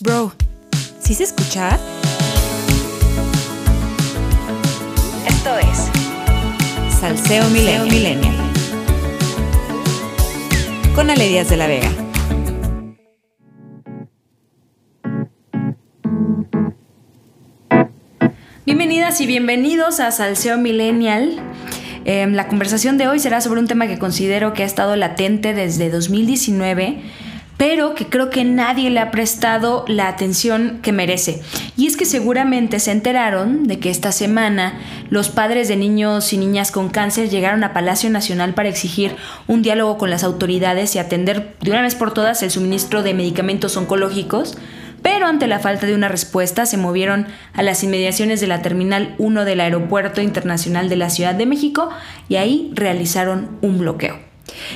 Bro, ¿sí se escucha? Esto es Salseo Millennial. Con Ale Díaz de la Vega. Bienvenidas y bienvenidos a Salseo Millennial. Em, la conversación de hoy será sobre un tema que considero que ha estado latente desde 2019 pero que creo que nadie le ha prestado la atención que merece. Y es que seguramente se enteraron de que esta semana los padres de niños y niñas con cáncer llegaron a Palacio Nacional para exigir un diálogo con las autoridades y atender de una vez por todas el suministro de medicamentos oncológicos. Pero ante la falta de una respuesta se movieron a las inmediaciones de la Terminal 1 del Aeropuerto Internacional de la Ciudad de México y ahí realizaron un bloqueo.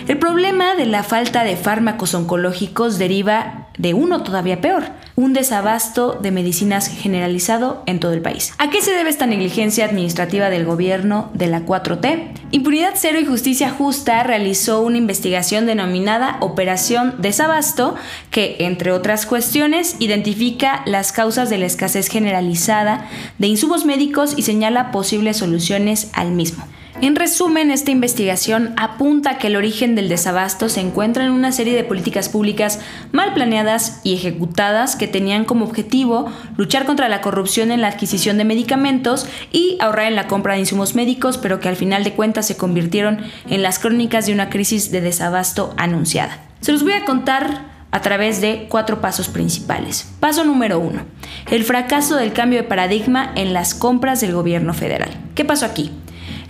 El problema de la falta de fármacos oncológicos deriva de uno todavía peor, un desabasto de medicinas generalizado en todo el país. ¿A qué se debe esta negligencia administrativa del gobierno de la 4T? Impunidad Cero y Justicia Justa realizó una investigación denominada Operación Desabasto que, entre otras cuestiones, identifica las causas de la escasez generalizada de insumos médicos y señala posibles soluciones al mismo. En resumen, esta investigación apunta que el origen del desabasto se encuentra en una serie de políticas públicas mal planeadas y ejecutadas que tenían como objetivo luchar contra la corrupción en la adquisición de medicamentos y ahorrar en la compra de insumos médicos, pero que al final de cuentas se convirtieron en las crónicas de una crisis de desabasto anunciada. Se los voy a contar a través de cuatro pasos principales. Paso número uno, el fracaso del cambio de paradigma en las compras del gobierno federal. ¿Qué pasó aquí?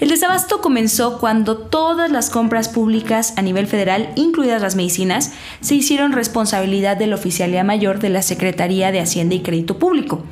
El desabasto comenzó cuando todas las compras públicas a nivel federal, incluidas las medicinas, se hicieron responsabilidad de la Oficialía Mayor de la Secretaría de Hacienda y Crédito Público.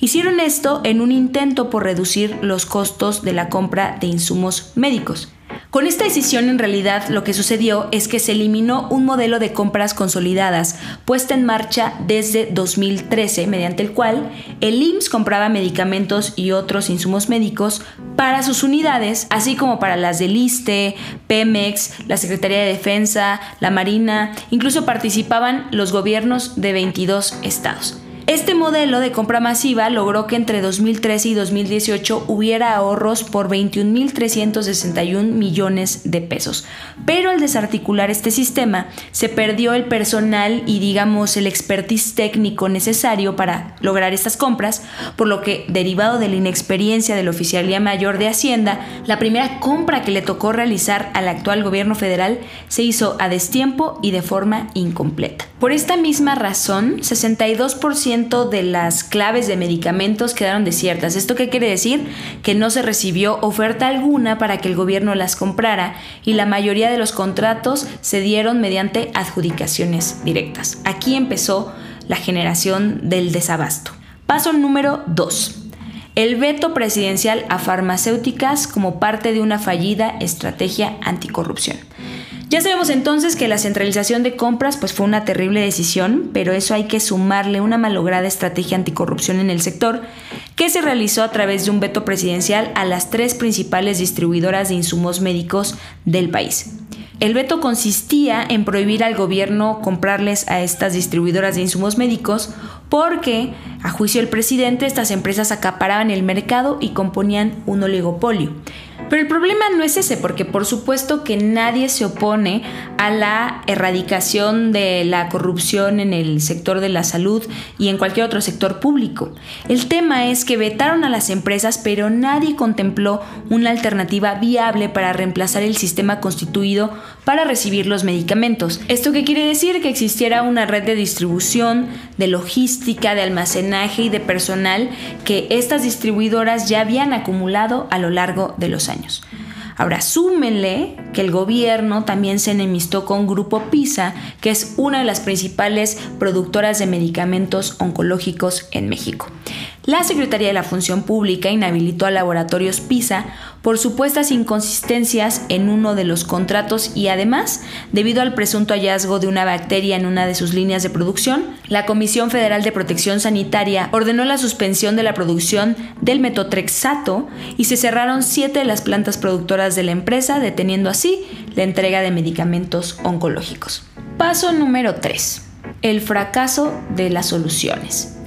Hicieron esto en un intento por reducir los costos de la compra de insumos médicos. Con esta decisión en realidad lo que sucedió es que se eliminó un modelo de compras consolidadas puesta en marcha desde 2013 mediante el cual el IMSS compraba medicamentos y otros insumos médicos para sus unidades, así como para las del ISTE, Pemex, la Secretaría de Defensa, la Marina, incluso participaban los gobiernos de 22 estados. Este modelo de compra masiva logró que entre 2013 y 2018 hubiera ahorros por 21.361 millones de pesos. Pero al desarticular este sistema, se perdió el personal y digamos el expertise técnico necesario para lograr estas compras, por lo que derivado de la inexperiencia de la Oficialía Mayor de Hacienda, la primera compra que le tocó realizar al actual gobierno federal se hizo a destiempo y de forma incompleta. Por esta misma razón, 62% de las claves de medicamentos quedaron desiertas. ¿Esto qué quiere decir? Que no se recibió oferta alguna para que el gobierno las comprara y la mayoría de los contratos se dieron mediante adjudicaciones directas. Aquí empezó la generación del desabasto. Paso número 2. El veto presidencial a farmacéuticas como parte de una fallida estrategia anticorrupción. Ya sabemos entonces que la centralización de compras pues fue una terrible decisión, pero eso hay que sumarle una malograda estrategia anticorrupción en el sector que se realizó a través de un veto presidencial a las tres principales distribuidoras de insumos médicos del país. El veto consistía en prohibir al gobierno comprarles a estas distribuidoras de insumos médicos porque, a juicio del presidente, estas empresas acaparaban el mercado y componían un oligopolio. Pero el problema no es ese, porque por supuesto que nadie se opone a la erradicación de la corrupción en el sector de la salud y en cualquier otro sector público. El tema es que vetaron a las empresas, pero nadie contempló una alternativa viable para reemplazar el sistema constituido para recibir los medicamentos. ¿Esto quiere decir? Que existiera una red de distribución, de logística, de almacenaje y de personal que estas distribuidoras ya habían acumulado a lo largo de los años. Ahora, súmenle que el gobierno también se enemistó con Grupo PISA, que es una de las principales productoras de medicamentos oncológicos en México. La Secretaría de la Función Pública inhabilitó a Laboratorios PISA por supuestas inconsistencias en uno de los contratos y además, debido al presunto hallazgo de una bacteria en una de sus líneas de producción, la Comisión Federal de Protección Sanitaria ordenó la suspensión de la producción del metotrexato y se cerraron siete de las plantas productoras de la empresa, deteniendo así la entrega de medicamentos oncológicos. Paso número 3. el fracaso de las soluciones.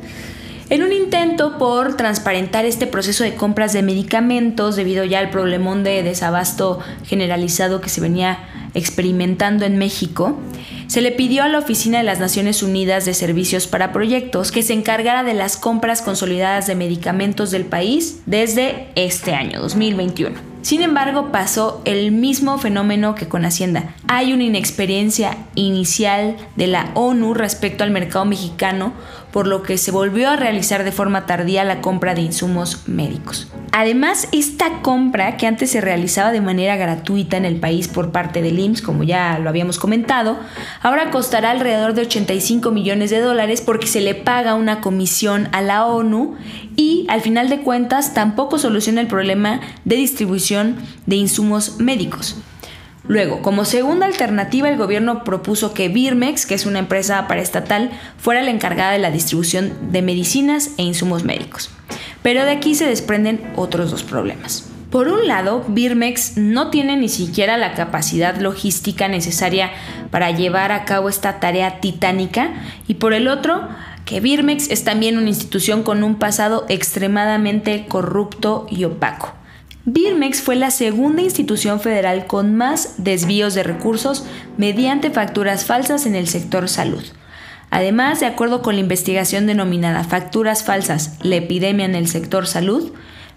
En un intento por transparentar este proceso de compras de medicamentos debido ya al problemón de desabasto generalizado que se venía experimentando en México, se le pidió a la Oficina de las Naciones Unidas de Servicios para Proyectos que se encargara de las compras consolidadas de medicamentos del país desde este año 2021. Sin embargo, pasó el mismo fenómeno que con Hacienda. Hay una inexperiencia inicial de la ONU respecto al mercado mexicano, por lo que se volvió a realizar de forma tardía la compra de insumos médicos. Además, esta compra, que antes se realizaba de manera gratuita en el país por parte del IMSS, como ya lo habíamos comentado, ahora costará alrededor de 85 millones de dólares porque se le paga una comisión a la ONU y al final de cuentas tampoco soluciona el problema de distribución de insumos médicos. Luego, como segunda alternativa, el gobierno propuso que Birmex, que es una empresa paraestatal, fuera la encargada de la distribución de medicinas e insumos médicos. Pero de aquí se desprenden otros dos problemas. Por un lado, Birmex no tiene ni siquiera la capacidad logística necesaria para llevar a cabo esta tarea titánica y por el otro, que Birmex es también una institución con un pasado extremadamente corrupto y opaco. Birmex fue la segunda institución federal con más desvíos de recursos mediante facturas falsas en el sector salud. Además, de acuerdo con la investigación denominada Facturas falsas, la epidemia en el sector salud,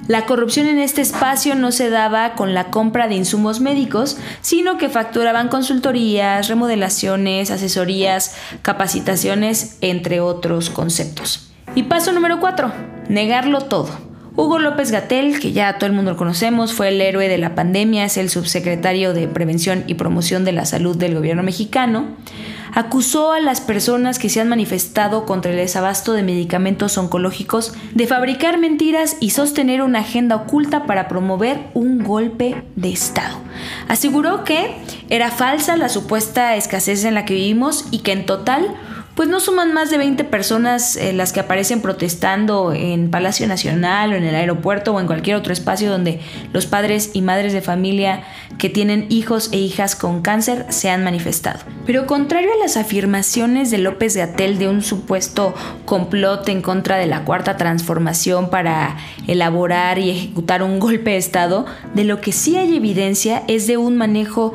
la corrupción en este espacio no se daba con la compra de insumos médicos, sino que facturaban consultorías, remodelaciones, asesorías, capacitaciones, entre otros conceptos. Y paso número 4, negarlo todo. Hugo López Gatel, que ya todo el mundo lo conocemos, fue el héroe de la pandemia, es el subsecretario de Prevención y Promoción de la Salud del gobierno mexicano acusó a las personas que se han manifestado contra el desabasto de medicamentos oncológicos de fabricar mentiras y sostener una agenda oculta para promover un golpe de Estado. Aseguró que era falsa la supuesta escasez en la que vivimos y que en total pues no suman más de 20 personas eh, las que aparecen protestando en Palacio Nacional o en el aeropuerto o en cualquier otro espacio donde los padres y madres de familia que tienen hijos e hijas con cáncer se han manifestado. Pero contrario a las afirmaciones de López Gatel de un supuesto complot en contra de la cuarta transformación para elaborar y ejecutar un golpe de Estado, de lo que sí hay evidencia es de un manejo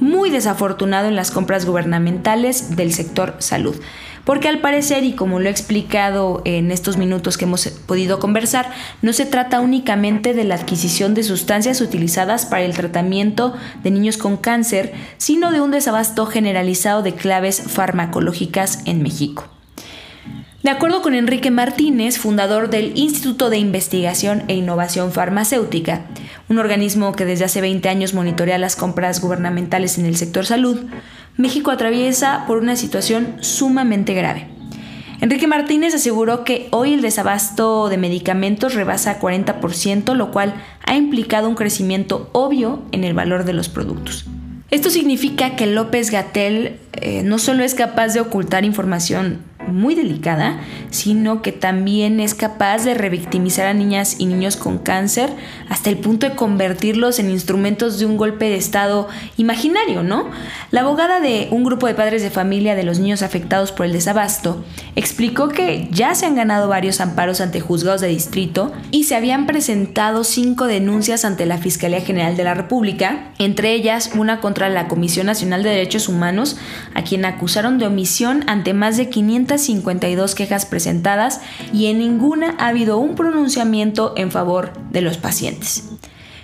muy desafortunado en las compras gubernamentales del sector salud. Porque al parecer, y como lo he explicado en estos minutos que hemos podido conversar, no se trata únicamente de la adquisición de sustancias utilizadas para el tratamiento de niños con cáncer, sino de un desabasto generalizado de claves farmacológicas en México. De acuerdo con Enrique Martínez, fundador del Instituto de Investigación e Innovación Farmacéutica, un organismo que desde hace 20 años monitorea las compras gubernamentales en el sector salud, México atraviesa por una situación sumamente grave. Enrique Martínez aseguró que hoy el desabasto de medicamentos rebasa 40%, lo cual ha implicado un crecimiento obvio en el valor de los productos. Esto significa que López Gatel eh, no solo es capaz de ocultar información muy delicada, sino que también es capaz de revictimizar a niñas y niños con cáncer hasta el punto de convertirlos en instrumentos de un golpe de Estado imaginario, ¿no? La abogada de un grupo de padres de familia de los niños afectados por el desabasto explicó que ya se han ganado varios amparos ante juzgados de distrito y se habían presentado cinco denuncias ante la Fiscalía General de la República, entre ellas una contra la Comisión Nacional de Derechos Humanos, a quien acusaron de omisión ante más de 500 52 quejas presentadas y en ninguna ha habido un pronunciamiento en favor de los pacientes.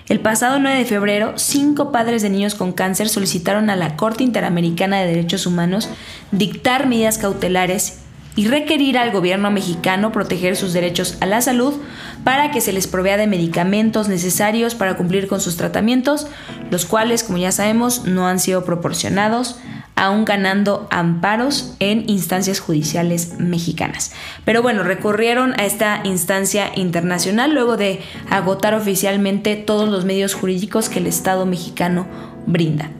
El pasado 9 de febrero, cinco padres de niños con cáncer solicitaron a la Corte Interamericana de Derechos Humanos dictar medidas cautelares y requerir al gobierno mexicano proteger sus derechos a la salud para que se les provea de medicamentos necesarios para cumplir con sus tratamientos, los cuales, como ya sabemos, no han sido proporcionados aún ganando amparos en instancias judiciales mexicanas. Pero bueno, recurrieron a esta instancia internacional luego de agotar oficialmente todos los medios jurídicos que el Estado mexicano brinda.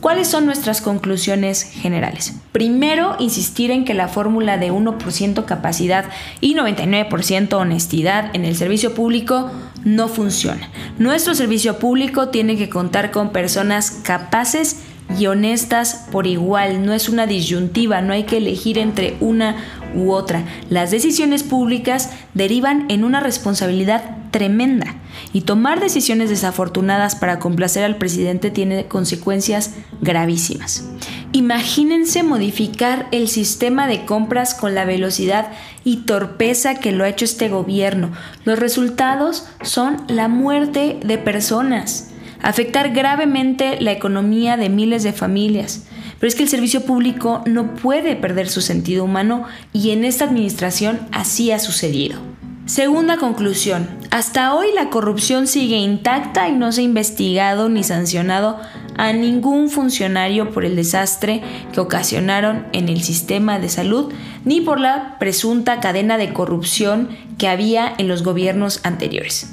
¿Cuáles son nuestras conclusiones generales? Primero, insistir en que la fórmula de 1% capacidad y 99% honestidad en el servicio público no funciona. Nuestro servicio público tiene que contar con personas capaces y honestas por igual. No es una disyuntiva, no hay que elegir entre una u otra. Las decisiones públicas derivan en una responsabilidad tremenda y tomar decisiones desafortunadas para complacer al presidente tiene consecuencias gravísimas. Imagínense modificar el sistema de compras con la velocidad y torpeza que lo ha hecho este gobierno. Los resultados son la muerte de personas, afectar gravemente la economía de miles de familias. Pero es que el servicio público no puede perder su sentido humano y en esta administración así ha sucedido. Segunda conclusión. Hasta hoy la corrupción sigue intacta y no se ha investigado ni sancionado a ningún funcionario por el desastre que ocasionaron en el sistema de salud ni por la presunta cadena de corrupción que había en los gobiernos anteriores.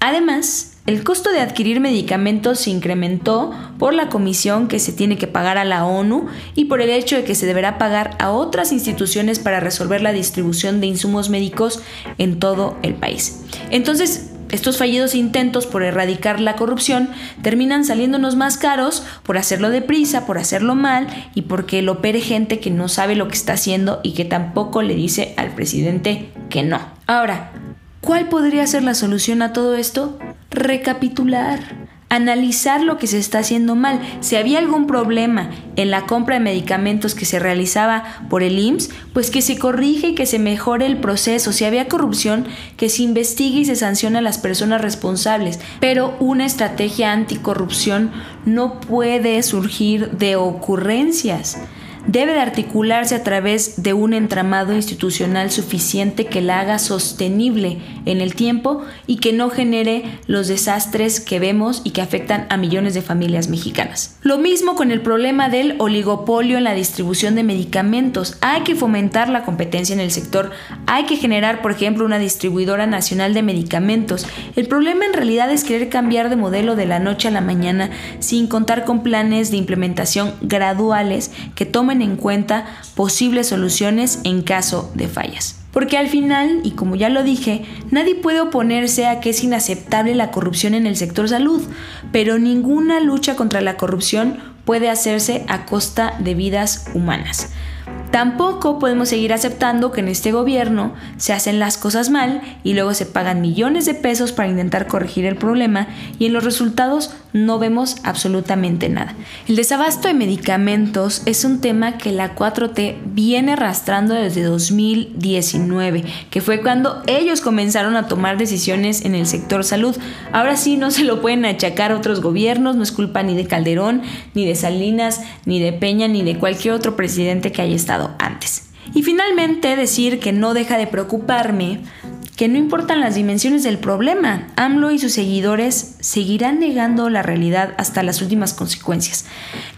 Además, el costo de adquirir medicamentos se incrementó por la comisión que se tiene que pagar a la ONU y por el hecho de que se deberá pagar a otras instituciones para resolver la distribución de insumos médicos en todo el país. Entonces, estos fallidos intentos por erradicar la corrupción terminan saliéndonos más caros por hacerlo deprisa, por hacerlo mal y porque lo opere gente que no sabe lo que está haciendo y que tampoco le dice al presidente que no. Ahora, ¿cuál podría ser la solución a todo esto? Recapitular, analizar lo que se está haciendo mal. Si había algún problema en la compra de medicamentos que se realizaba por el IMSS, pues que se corrige y que se mejore el proceso. Si había corrupción, que se investigue y se sancione a las personas responsables. Pero una estrategia anticorrupción no puede surgir de ocurrencias debe de articularse a través de un entramado institucional suficiente que la haga sostenible en el tiempo y que no genere los desastres que vemos y que afectan a millones de familias mexicanas. Lo mismo con el problema del oligopolio en la distribución de medicamentos. Hay que fomentar la competencia en el sector, hay que generar, por ejemplo, una distribuidora nacional de medicamentos. El problema en realidad es querer cambiar de modelo de la noche a la mañana sin contar con planes de implementación graduales que tomen en cuenta posibles soluciones en caso de fallas. Porque al final, y como ya lo dije, nadie puede oponerse a que es inaceptable la corrupción en el sector salud, pero ninguna lucha contra la corrupción puede hacerse a costa de vidas humanas. Tampoco podemos seguir aceptando que en este gobierno se hacen las cosas mal y luego se pagan millones de pesos para intentar corregir el problema y en los resultados no vemos absolutamente nada. El desabasto de medicamentos es un tema que la 4T viene arrastrando desde 2019, que fue cuando ellos comenzaron a tomar decisiones en el sector salud. Ahora sí no se lo pueden achacar a otros gobiernos, no es culpa ni de Calderón, ni de Salinas, ni de Peña, ni de cualquier otro presidente que haya estado antes. Y finalmente decir que no deja de preocuparme que no importan las dimensiones del problema, AMLO y sus seguidores seguirán negando la realidad hasta las últimas consecuencias.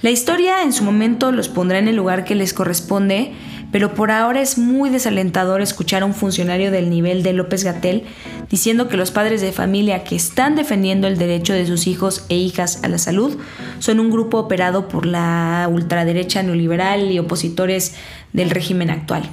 La historia en su momento los pondrá en el lugar que les corresponde, pero por ahora es muy desalentador escuchar a un funcionario del nivel de López Gatel diciendo que los padres de familia que están defendiendo el derecho de sus hijos e hijas a la salud son un grupo operado por la ultraderecha neoliberal y opositores del régimen actual.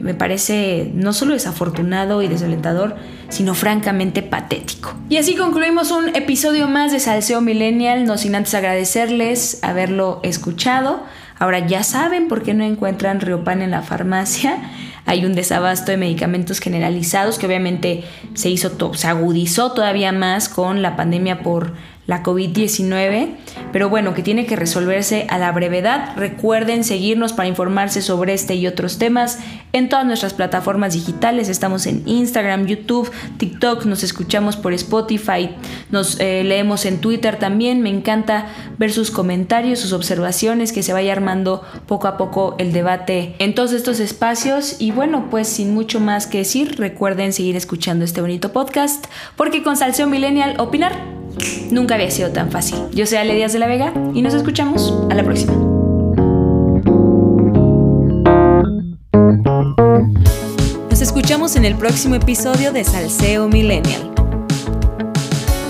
Me parece no solo desafortunado y desalentador, sino francamente patético. Y así concluimos un episodio más de Salseo Millennial, no sin antes agradecerles haberlo escuchado. Ahora ya saben por qué no encuentran Riopan en la farmacia. Hay un desabasto de medicamentos generalizados que obviamente se hizo se agudizó todavía más con la pandemia por la COVID-19, pero bueno, que tiene que resolverse a la brevedad. Recuerden seguirnos para informarse sobre este y otros temas en todas nuestras plataformas digitales. Estamos en Instagram, YouTube, TikTok, nos escuchamos por Spotify, nos eh, leemos en Twitter también. Me encanta ver sus comentarios, sus observaciones, que se vaya armando poco a poco el debate en todos estos espacios. Y bueno, pues sin mucho más que decir, recuerden seguir escuchando este bonito podcast, porque con Salseo Millennial opinar Nunca había sido tan fácil. Yo soy Ale Díaz de la Vega y nos escuchamos a la próxima. Nos escuchamos en el próximo episodio de Salseo Millennial.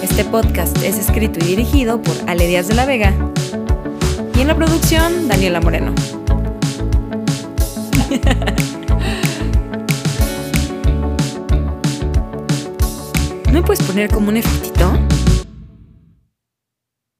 Este podcast es escrito y dirigido por Ale Díaz de la Vega y en la producción Daniela Moreno. ¿No me puedes poner como un efectito?